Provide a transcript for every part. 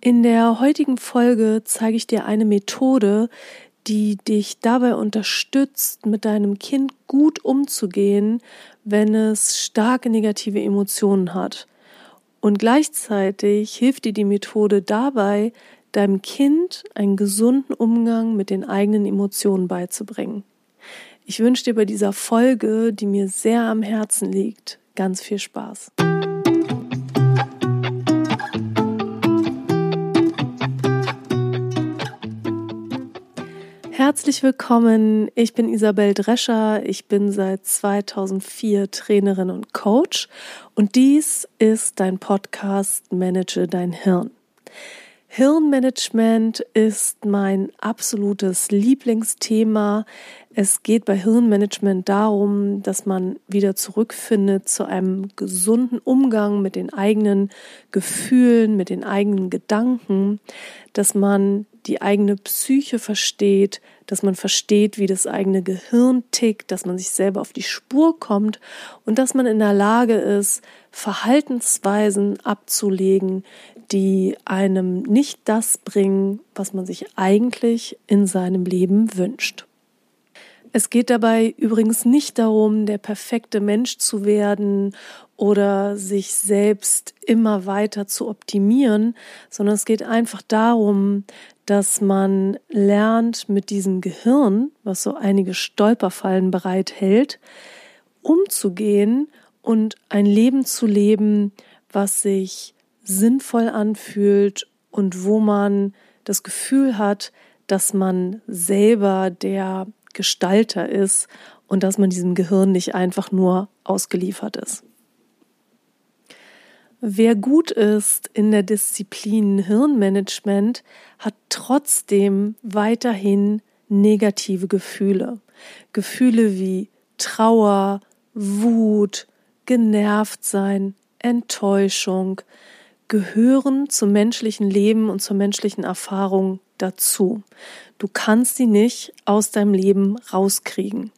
In der heutigen Folge zeige ich dir eine Methode, die dich dabei unterstützt, mit deinem Kind gut umzugehen, wenn es starke negative Emotionen hat. Und gleichzeitig hilft dir die Methode dabei, deinem Kind einen gesunden Umgang mit den eigenen Emotionen beizubringen. Ich wünsche dir bei dieser Folge, die mir sehr am Herzen liegt, ganz viel Spaß. Herzlich willkommen. Ich bin Isabel Drescher. Ich bin seit 2004 Trainerin und Coach und dies ist dein Podcast Manage dein Hirn. Hirnmanagement ist mein absolutes Lieblingsthema. Es geht bei Hirnmanagement darum, dass man wieder zurückfindet zu einem gesunden Umgang mit den eigenen Gefühlen, mit den eigenen Gedanken, dass man die eigene Psyche versteht, dass man versteht, wie das eigene Gehirn tickt, dass man sich selber auf die Spur kommt und dass man in der Lage ist, Verhaltensweisen abzulegen, die einem nicht das bringen, was man sich eigentlich in seinem Leben wünscht. Es geht dabei übrigens nicht darum, der perfekte Mensch zu werden oder sich selbst immer weiter zu optimieren, sondern es geht einfach darum, dass man lernt, mit diesem Gehirn, was so einige Stolperfallen bereithält, umzugehen und ein Leben zu leben, was sich sinnvoll anfühlt und wo man das Gefühl hat, dass man selber der Gestalter ist und dass man diesem Gehirn nicht einfach nur ausgeliefert ist. Wer gut ist in der Disziplin Hirnmanagement, hat trotzdem weiterhin negative Gefühle. Gefühle wie Trauer, Wut, genervt sein, Enttäuschung gehören zum menschlichen Leben und zur menschlichen Erfahrung dazu. Du kannst sie nicht aus deinem Leben rauskriegen.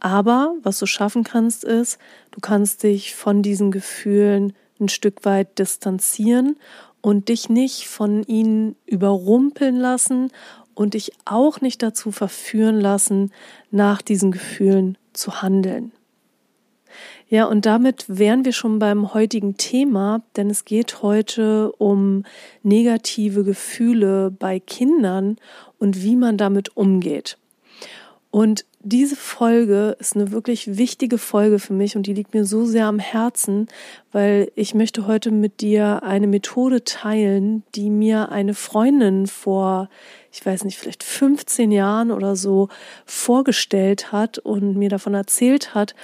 Aber was du schaffen kannst, ist, du kannst dich von diesen Gefühlen ein Stück weit distanzieren und dich nicht von ihnen überrumpeln lassen und dich auch nicht dazu verführen lassen, nach diesen Gefühlen zu handeln. Ja, und damit wären wir schon beim heutigen Thema, denn es geht heute um negative Gefühle bei Kindern und wie man damit umgeht. Und diese Folge ist eine wirklich wichtige Folge für mich und die liegt mir so sehr am Herzen, weil ich möchte heute mit dir eine Methode teilen, die mir eine Freundin vor, ich weiß nicht, vielleicht 15 Jahren oder so vorgestellt hat und mir davon erzählt hat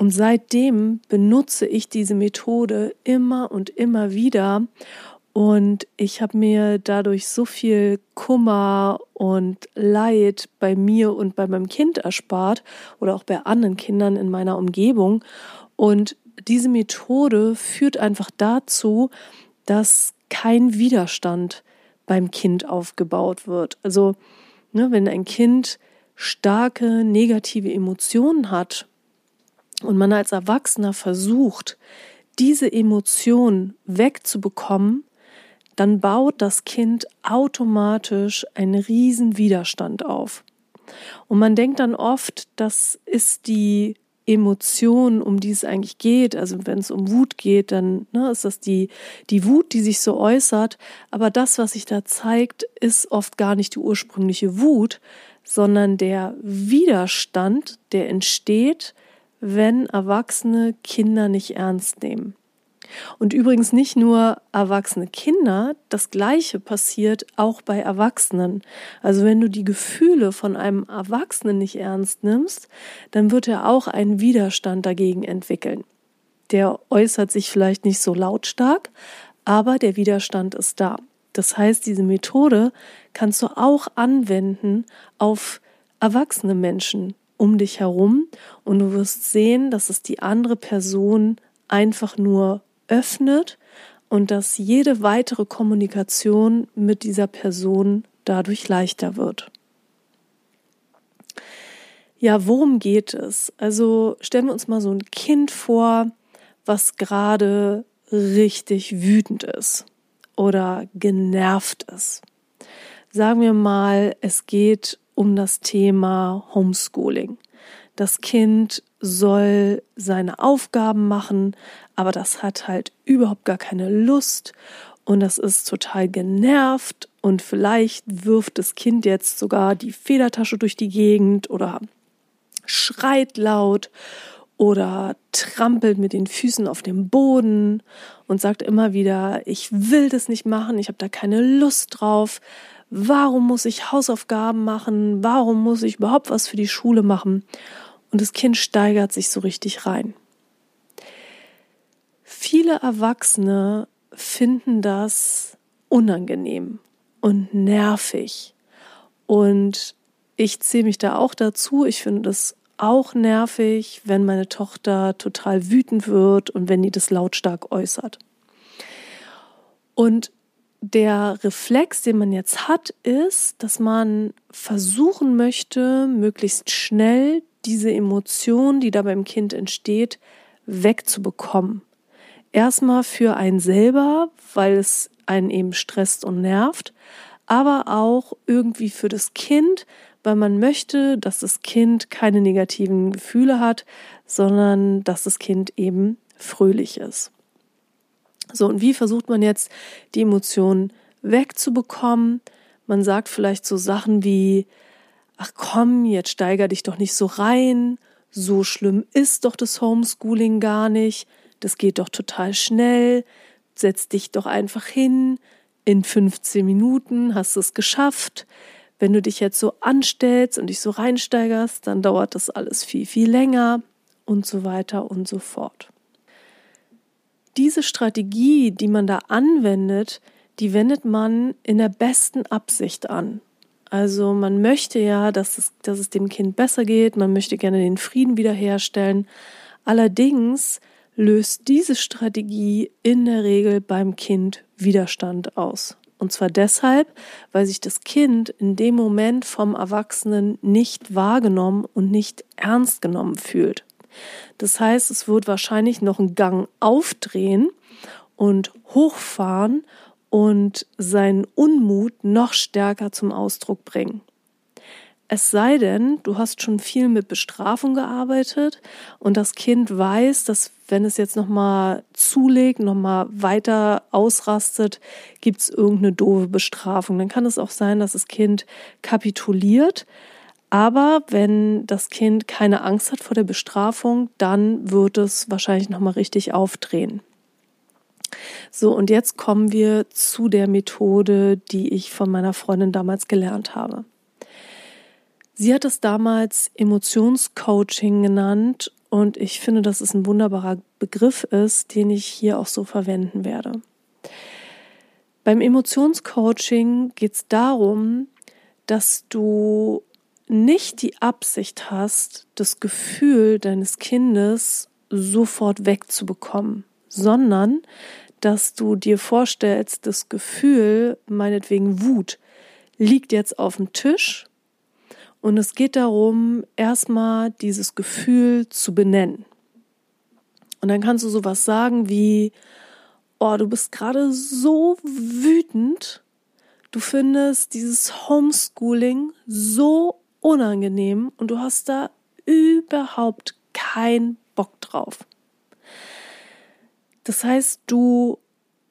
und seitdem benutze ich diese Methode immer und immer wieder. Und ich habe mir dadurch so viel Kummer und Leid bei mir und bei meinem Kind erspart oder auch bei anderen Kindern in meiner Umgebung. Und diese Methode führt einfach dazu, dass kein Widerstand beim Kind aufgebaut wird. Also, ne, wenn ein Kind starke negative Emotionen hat und man als Erwachsener versucht, diese Emotion wegzubekommen, dann baut das Kind automatisch einen riesen Widerstand auf. Und man denkt dann oft, das ist die Emotion, um die es eigentlich geht. Also wenn es um Wut geht, dann ne, ist das die, die Wut, die sich so äußert. Aber das, was sich da zeigt, ist oft gar nicht die ursprüngliche Wut, sondern der Widerstand, der entsteht, wenn Erwachsene Kinder nicht ernst nehmen. Und übrigens nicht nur erwachsene Kinder, das gleiche passiert auch bei Erwachsenen. Also wenn du die Gefühle von einem Erwachsenen nicht ernst nimmst, dann wird er auch einen Widerstand dagegen entwickeln. Der äußert sich vielleicht nicht so lautstark, aber der Widerstand ist da. Das heißt, diese Methode kannst du auch anwenden auf erwachsene Menschen, um dich herum und du wirst sehen, dass es die andere Person einfach nur öffnet und dass jede weitere Kommunikation mit dieser Person dadurch leichter wird. Ja, worum geht es? Also stellen wir uns mal so ein Kind vor, was gerade richtig wütend ist. oder genervt ist. Sagen wir mal, es geht um das Thema Homeschooling. Das Kind soll seine Aufgaben machen, aber das hat halt überhaupt gar keine Lust und das ist total genervt und vielleicht wirft das Kind jetzt sogar die Federtasche durch die Gegend oder schreit laut oder trampelt mit den Füßen auf dem Boden und sagt immer wieder, ich will das nicht machen, ich habe da keine Lust drauf. Warum muss ich Hausaufgaben machen? Warum muss ich überhaupt was für die Schule machen? Und das Kind steigert sich so richtig rein. Viele Erwachsene finden das unangenehm und nervig. Und ich zähle mich da auch dazu. Ich finde das auch nervig, wenn meine Tochter total wütend wird und wenn die das lautstark äußert. Und der Reflex, den man jetzt hat, ist, dass man versuchen möchte, möglichst schnell diese Emotion, die da beim Kind entsteht, wegzubekommen. Erstmal für einen selber, weil es einen eben stresst und nervt, aber auch irgendwie für das Kind, weil man möchte, dass das Kind keine negativen Gefühle hat, sondern dass das Kind eben fröhlich ist. So, und wie versucht man jetzt die Emotionen wegzubekommen? Man sagt vielleicht so Sachen wie, ach komm, jetzt steiger dich doch nicht so rein, so schlimm ist doch das Homeschooling gar nicht, das geht doch total schnell, setz dich doch einfach hin, in 15 Minuten hast du es geschafft. Wenn du dich jetzt so anstellst und dich so reinsteigerst, dann dauert das alles viel, viel länger und so weiter und so fort. Diese Strategie, die man da anwendet, die wendet man in der besten Absicht an. Also man möchte ja, dass es, dass es dem Kind besser geht, man möchte gerne den Frieden wiederherstellen. Allerdings löst diese Strategie in der Regel beim Kind Widerstand aus. Und zwar deshalb, weil sich das Kind in dem Moment vom Erwachsenen nicht wahrgenommen und nicht ernst genommen fühlt. Das heißt, es wird wahrscheinlich noch einen Gang aufdrehen und hochfahren und seinen Unmut noch stärker zum Ausdruck bringen. Es sei denn, du hast schon viel mit Bestrafung gearbeitet und das Kind weiß, dass wenn es jetzt nochmal zulegt, nochmal weiter ausrastet, gibt es irgendeine doofe Bestrafung. Dann kann es auch sein, dass das Kind kapituliert. Aber wenn das Kind keine Angst hat vor der Bestrafung, dann wird es wahrscheinlich nochmal richtig aufdrehen. So, und jetzt kommen wir zu der Methode, die ich von meiner Freundin damals gelernt habe. Sie hat es damals Emotionscoaching genannt und ich finde, dass es ein wunderbarer Begriff ist, den ich hier auch so verwenden werde. Beim Emotionscoaching geht es darum, dass du nicht die Absicht hast, das Gefühl deines Kindes sofort wegzubekommen, sondern dass du dir vorstellst, das Gefühl, meinetwegen Wut, liegt jetzt auf dem Tisch und es geht darum, erstmal dieses Gefühl zu benennen. Und dann kannst du sowas sagen wie, oh, du bist gerade so wütend, du findest dieses Homeschooling so unangenehm und du hast da überhaupt keinen Bock drauf. Das heißt, du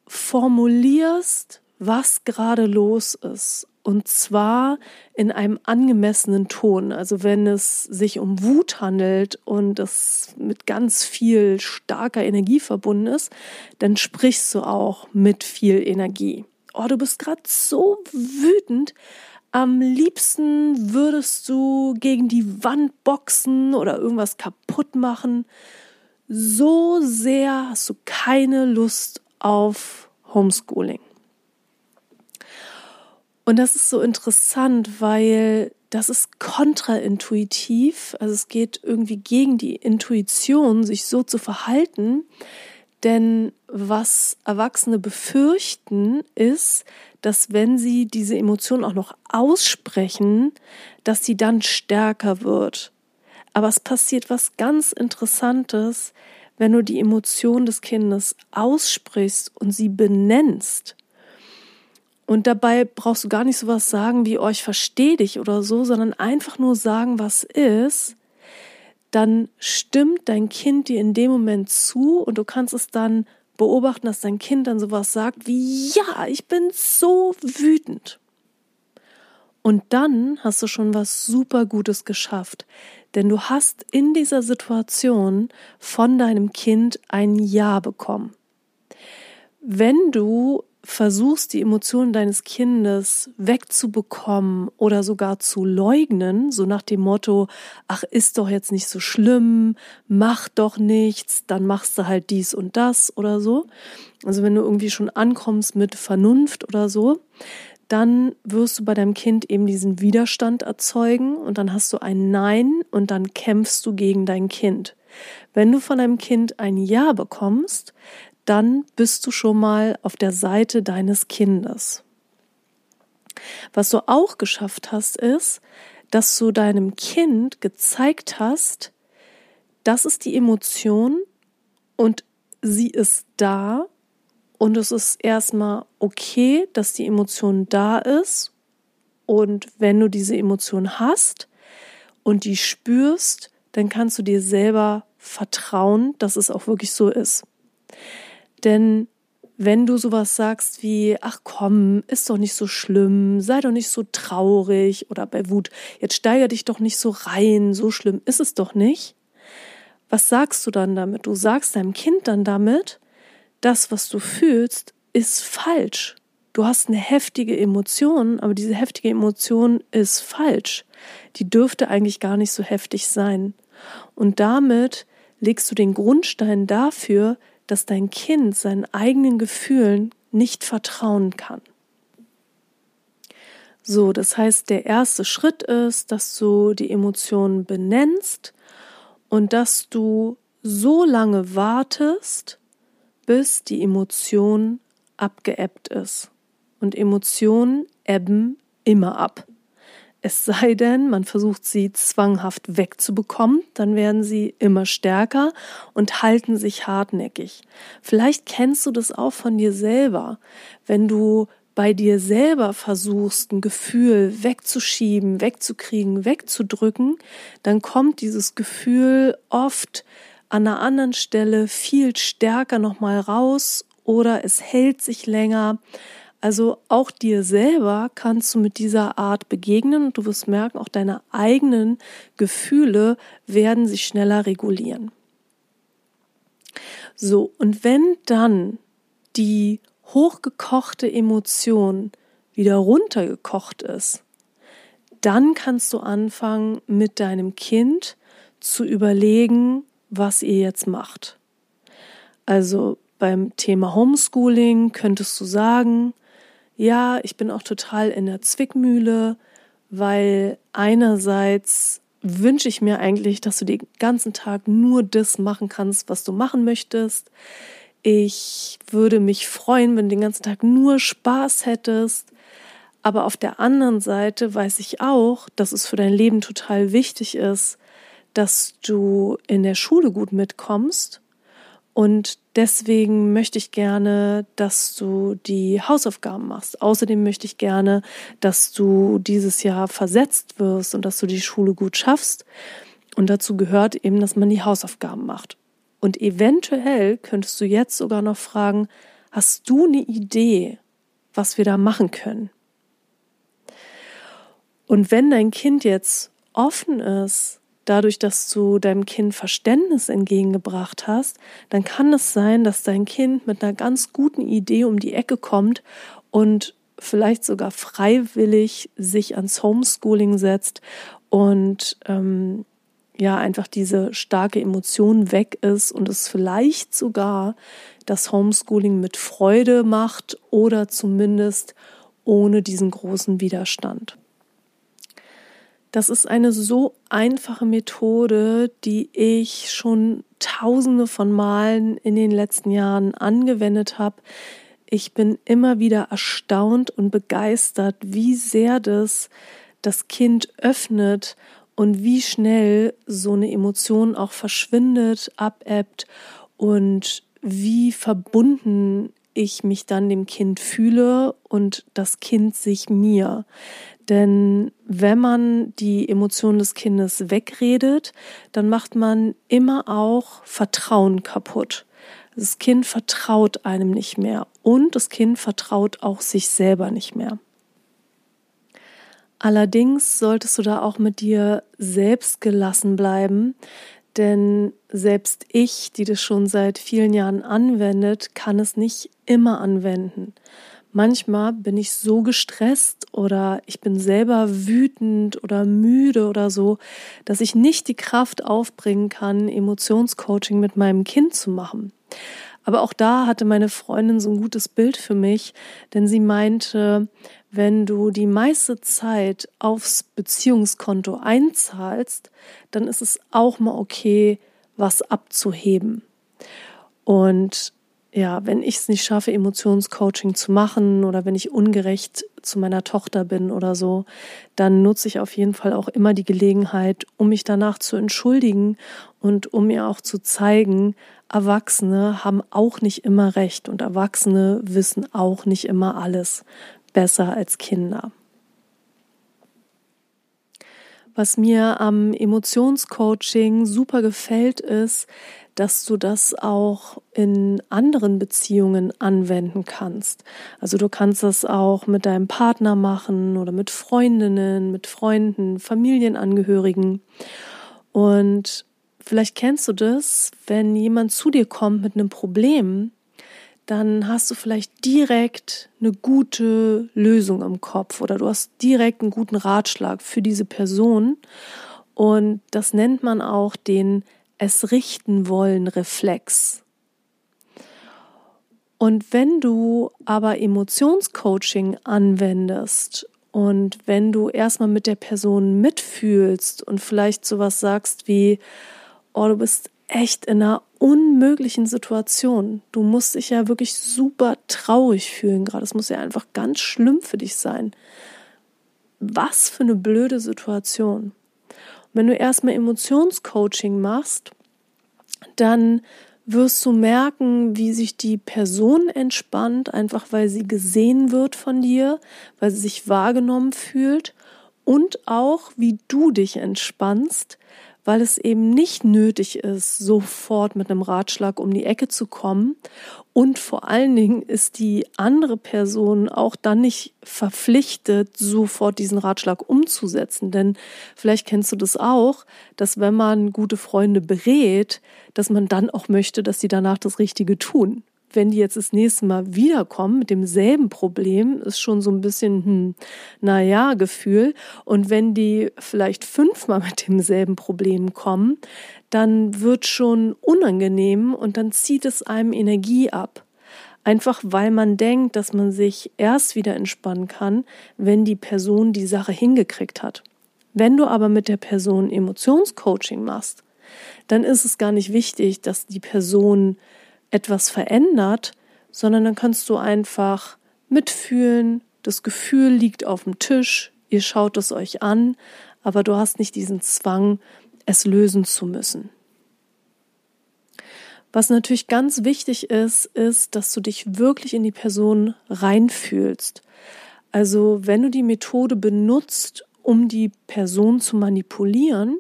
formulierst, was gerade los ist und zwar in einem angemessenen Ton. Also wenn es sich um Wut handelt und es mit ganz viel starker Energie verbunden ist, dann sprichst du auch mit viel Energie. Oh, du bist gerade so wütend. Am liebsten würdest du gegen die Wand boxen oder irgendwas kaputt machen. So sehr hast du keine Lust auf Homeschooling. Und das ist so interessant, weil das ist kontraintuitiv. Also es geht irgendwie gegen die Intuition, sich so zu verhalten. Denn was Erwachsene befürchten, ist, dass wenn sie diese Emotion auch noch aussprechen, dass sie dann stärker wird. Aber es passiert was ganz Interessantes, wenn du die Emotion des Kindes aussprichst und sie benennst Und dabei brauchst du gar nicht sowas sagen wie, oh, ich verstehe dich oder so, sondern einfach nur sagen, was ist. Dann stimmt dein Kind dir in dem Moment zu und du kannst es dann beobachten, dass dein Kind dann sowas sagt wie, ja, ich bin so wütend. Und dann hast du schon was super Gutes geschafft, denn du hast in dieser Situation von deinem Kind ein Ja bekommen. Wenn du versuchst, die Emotionen deines Kindes wegzubekommen oder sogar zu leugnen, so nach dem Motto, ach, ist doch jetzt nicht so schlimm, mach doch nichts, dann machst du halt dies und das oder so. Also wenn du irgendwie schon ankommst mit Vernunft oder so, dann wirst du bei deinem Kind eben diesen Widerstand erzeugen und dann hast du ein Nein und dann kämpfst du gegen dein Kind. Wenn du von deinem Kind ein Ja bekommst, dann bist du schon mal auf der Seite deines Kindes. Was du auch geschafft hast, ist, dass du deinem Kind gezeigt hast, das ist die Emotion und sie ist da und es ist erstmal okay, dass die Emotion da ist. Und wenn du diese Emotion hast und die spürst, dann kannst du dir selber vertrauen, dass es auch wirklich so ist. Denn wenn du sowas sagst wie, ach komm, ist doch nicht so schlimm, sei doch nicht so traurig oder bei Wut, jetzt steiger dich doch nicht so rein, so schlimm ist es doch nicht. Was sagst du dann damit? Du sagst deinem Kind dann damit, das, was du fühlst, ist falsch. Du hast eine heftige Emotion, aber diese heftige Emotion ist falsch. Die dürfte eigentlich gar nicht so heftig sein. Und damit legst du den Grundstein dafür, dass dein Kind seinen eigenen Gefühlen nicht vertrauen kann. So, das heißt, der erste Schritt ist, dass du die Emotionen benennst und dass du so lange wartest, bis die Emotion abgeebbt ist. Und Emotionen ebben immer ab. Es sei denn, man versucht sie zwanghaft wegzubekommen, dann werden sie immer stärker und halten sich hartnäckig. Vielleicht kennst du das auch von dir selber, wenn du bei dir selber versuchst, ein Gefühl wegzuschieben, wegzukriegen, wegzudrücken, dann kommt dieses Gefühl oft an einer anderen Stelle viel stärker nochmal raus oder es hält sich länger. Also auch dir selber kannst du mit dieser Art begegnen und du wirst merken, auch deine eigenen Gefühle werden sich schneller regulieren. So, und wenn dann die hochgekochte Emotion wieder runtergekocht ist, dann kannst du anfangen, mit deinem Kind zu überlegen, was ihr jetzt macht. Also beim Thema Homeschooling könntest du sagen, ja, ich bin auch total in der Zwickmühle, weil einerseits wünsche ich mir eigentlich, dass du den ganzen Tag nur das machen kannst, was du machen möchtest. Ich würde mich freuen, wenn du den ganzen Tag nur Spaß hättest. Aber auf der anderen Seite weiß ich auch, dass es für dein Leben total wichtig ist, dass du in der Schule gut mitkommst. Und deswegen möchte ich gerne, dass du die Hausaufgaben machst. Außerdem möchte ich gerne, dass du dieses Jahr versetzt wirst und dass du die Schule gut schaffst. Und dazu gehört eben, dass man die Hausaufgaben macht. Und eventuell könntest du jetzt sogar noch fragen, hast du eine Idee, was wir da machen können? Und wenn dein Kind jetzt offen ist, dadurch, dass du deinem Kind Verständnis entgegengebracht hast, dann kann es sein, dass dein Kind mit einer ganz guten Idee um die Ecke kommt und vielleicht sogar freiwillig sich ans Homeschooling setzt und ähm, ja einfach diese starke Emotion weg ist und es vielleicht sogar das Homeschooling mit Freude macht oder zumindest ohne diesen großen Widerstand. Das ist eine so einfache Methode, die ich schon tausende von Malen in den letzten Jahren angewendet habe. Ich bin immer wieder erstaunt und begeistert, wie sehr das das Kind öffnet und wie schnell so eine Emotion auch verschwindet, abebbt und wie verbunden ich mich dann dem Kind fühle und das Kind sich mir. Denn wenn man die Emotionen des Kindes wegredet, dann macht man immer auch Vertrauen kaputt. Das Kind vertraut einem nicht mehr und das Kind vertraut auch sich selber nicht mehr. Allerdings solltest du da auch mit dir selbst gelassen bleiben, denn selbst ich, die das schon seit vielen Jahren anwendet, kann es nicht immer anwenden. Manchmal bin ich so gestresst oder ich bin selber wütend oder müde oder so, dass ich nicht die Kraft aufbringen kann, Emotionscoaching mit meinem Kind zu machen. Aber auch da hatte meine Freundin so ein gutes Bild für mich, denn sie meinte, wenn du die meiste Zeit aufs Beziehungskonto einzahlst, dann ist es auch mal okay, was abzuheben. Und ja, wenn ich es nicht schaffe, Emotionscoaching zu machen oder wenn ich ungerecht zu meiner Tochter bin oder so, dann nutze ich auf jeden Fall auch immer die Gelegenheit, um mich danach zu entschuldigen und um mir auch zu zeigen, Erwachsene haben auch nicht immer recht und Erwachsene wissen auch nicht immer alles besser als Kinder. Was mir am Emotionscoaching super gefällt, ist, dass du das auch in anderen Beziehungen anwenden kannst. Also du kannst das auch mit deinem Partner machen oder mit Freundinnen, mit Freunden, Familienangehörigen. Und vielleicht kennst du das, wenn jemand zu dir kommt mit einem Problem, dann hast du vielleicht direkt eine gute Lösung im Kopf oder du hast direkt einen guten Ratschlag für diese Person. Und das nennt man auch den es richten wollen Reflex. Und wenn du aber Emotionscoaching anwendest und wenn du erstmal mit der Person mitfühlst und vielleicht sowas sagst wie, oh, du bist echt in einer unmöglichen Situation. Du musst dich ja wirklich super traurig fühlen gerade. Es muss ja einfach ganz schlimm für dich sein. Was für eine blöde Situation wenn du erstmal Emotionscoaching machst, dann wirst du merken, wie sich die Person entspannt, einfach weil sie gesehen wird von dir, weil sie sich wahrgenommen fühlt und auch wie du dich entspannst, weil es eben nicht nötig ist, sofort mit einem Ratschlag um die Ecke zu kommen. Und vor allen Dingen ist die andere Person auch dann nicht verpflichtet, sofort diesen Ratschlag umzusetzen. Denn vielleicht kennst du das auch, dass wenn man gute Freunde berät, dass man dann auch möchte, dass sie danach das Richtige tun wenn die jetzt das nächste Mal wiederkommen mit demselben Problem, ist schon so ein bisschen, hm, naja, Gefühl. Und wenn die vielleicht fünfmal mit demselben Problem kommen, dann wird schon unangenehm und dann zieht es einem Energie ab. Einfach weil man denkt, dass man sich erst wieder entspannen kann, wenn die Person die Sache hingekriegt hat. Wenn du aber mit der Person Emotionscoaching machst, dann ist es gar nicht wichtig, dass die Person etwas verändert, sondern dann kannst du einfach mitfühlen, das Gefühl liegt auf dem Tisch, ihr schaut es euch an, aber du hast nicht diesen Zwang, es lösen zu müssen. Was natürlich ganz wichtig ist, ist, dass du dich wirklich in die Person reinfühlst. Also wenn du die Methode benutzt, um die Person zu manipulieren,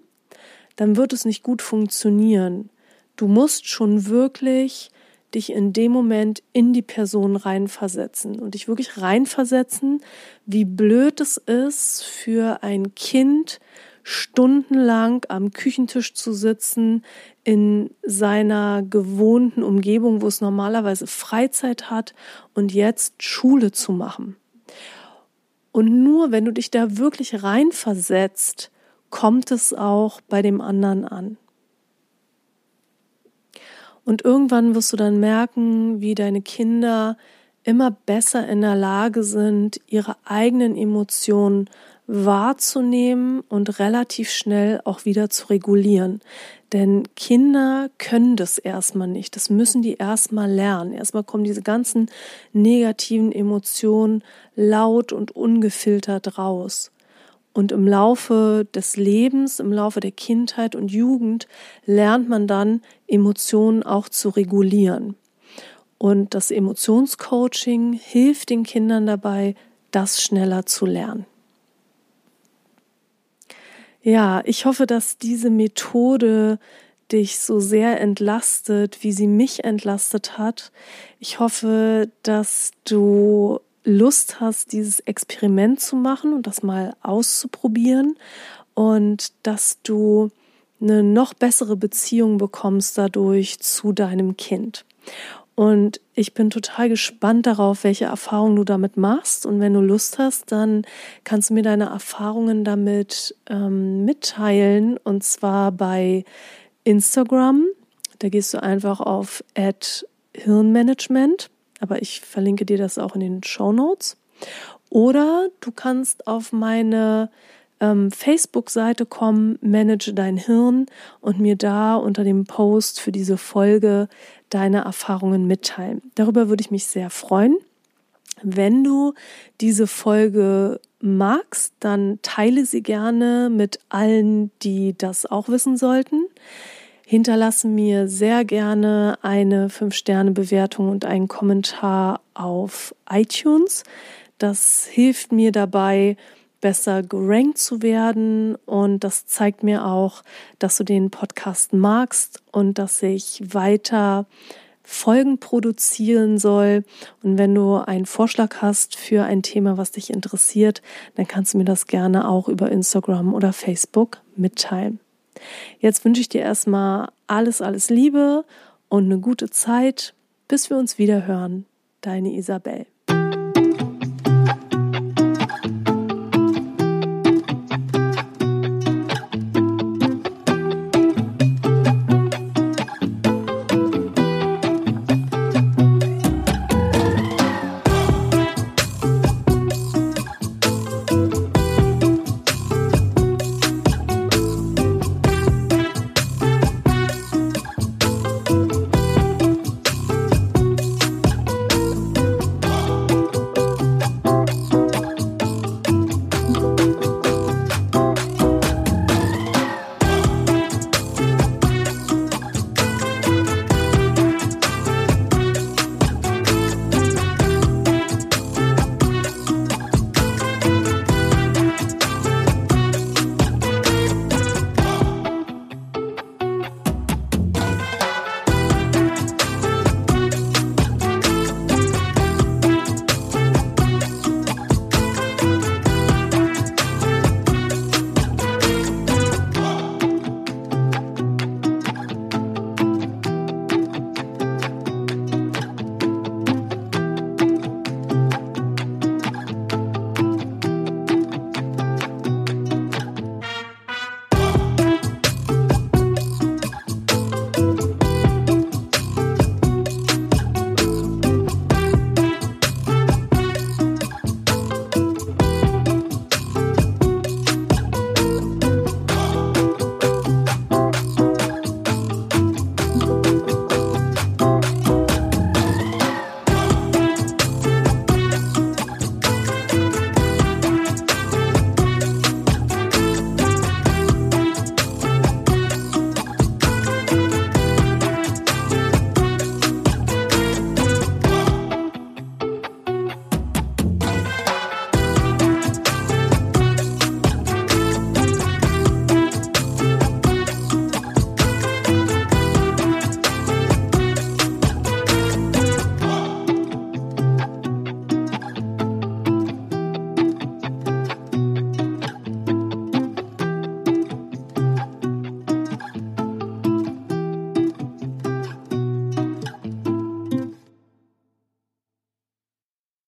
dann wird es nicht gut funktionieren. Du musst schon wirklich dich in dem Moment in die Person reinversetzen und dich wirklich reinversetzen, wie blöd es ist für ein Kind, stundenlang am Küchentisch zu sitzen, in seiner gewohnten Umgebung, wo es normalerweise Freizeit hat und jetzt Schule zu machen. Und nur wenn du dich da wirklich reinversetzt, kommt es auch bei dem anderen an. Und irgendwann wirst du dann merken, wie deine Kinder immer besser in der Lage sind, ihre eigenen Emotionen wahrzunehmen und relativ schnell auch wieder zu regulieren. Denn Kinder können das erstmal nicht. Das müssen die erstmal lernen. Erstmal kommen diese ganzen negativen Emotionen laut und ungefiltert raus. Und im Laufe des Lebens, im Laufe der Kindheit und Jugend lernt man dann, Emotionen auch zu regulieren. Und das Emotionscoaching hilft den Kindern dabei, das schneller zu lernen. Ja, ich hoffe, dass diese Methode dich so sehr entlastet, wie sie mich entlastet hat. Ich hoffe, dass du Lust hast, dieses Experiment zu machen und das mal auszuprobieren und dass du eine noch bessere Beziehung bekommst dadurch zu deinem Kind. Und ich bin total gespannt darauf, welche Erfahrungen du damit machst. Und wenn du Lust hast, dann kannst du mir deine Erfahrungen damit ähm, mitteilen. Und zwar bei Instagram. Da gehst du einfach auf Hirnmanagement. Aber ich verlinke dir das auch in den Show Notes. Oder du kannst auf meine ähm, Facebook-Seite kommen, manage dein Hirn und mir da unter dem Post für diese Folge deine Erfahrungen mitteilen. Darüber würde ich mich sehr freuen. Wenn du diese Folge magst, dann teile sie gerne mit allen, die das auch wissen sollten. Hinterlasse mir sehr gerne eine 5-Sterne-Bewertung und einen Kommentar auf iTunes. Das hilft mir dabei, besser gerankt zu werden und das zeigt mir auch, dass du den Podcast magst und dass ich weiter Folgen produzieren soll. Und wenn du einen Vorschlag hast für ein Thema, was dich interessiert, dann kannst du mir das gerne auch über Instagram oder Facebook mitteilen. Jetzt wünsche ich dir erstmal alles, alles Liebe und eine gute Zeit, bis wir uns wieder hören. Deine Isabel.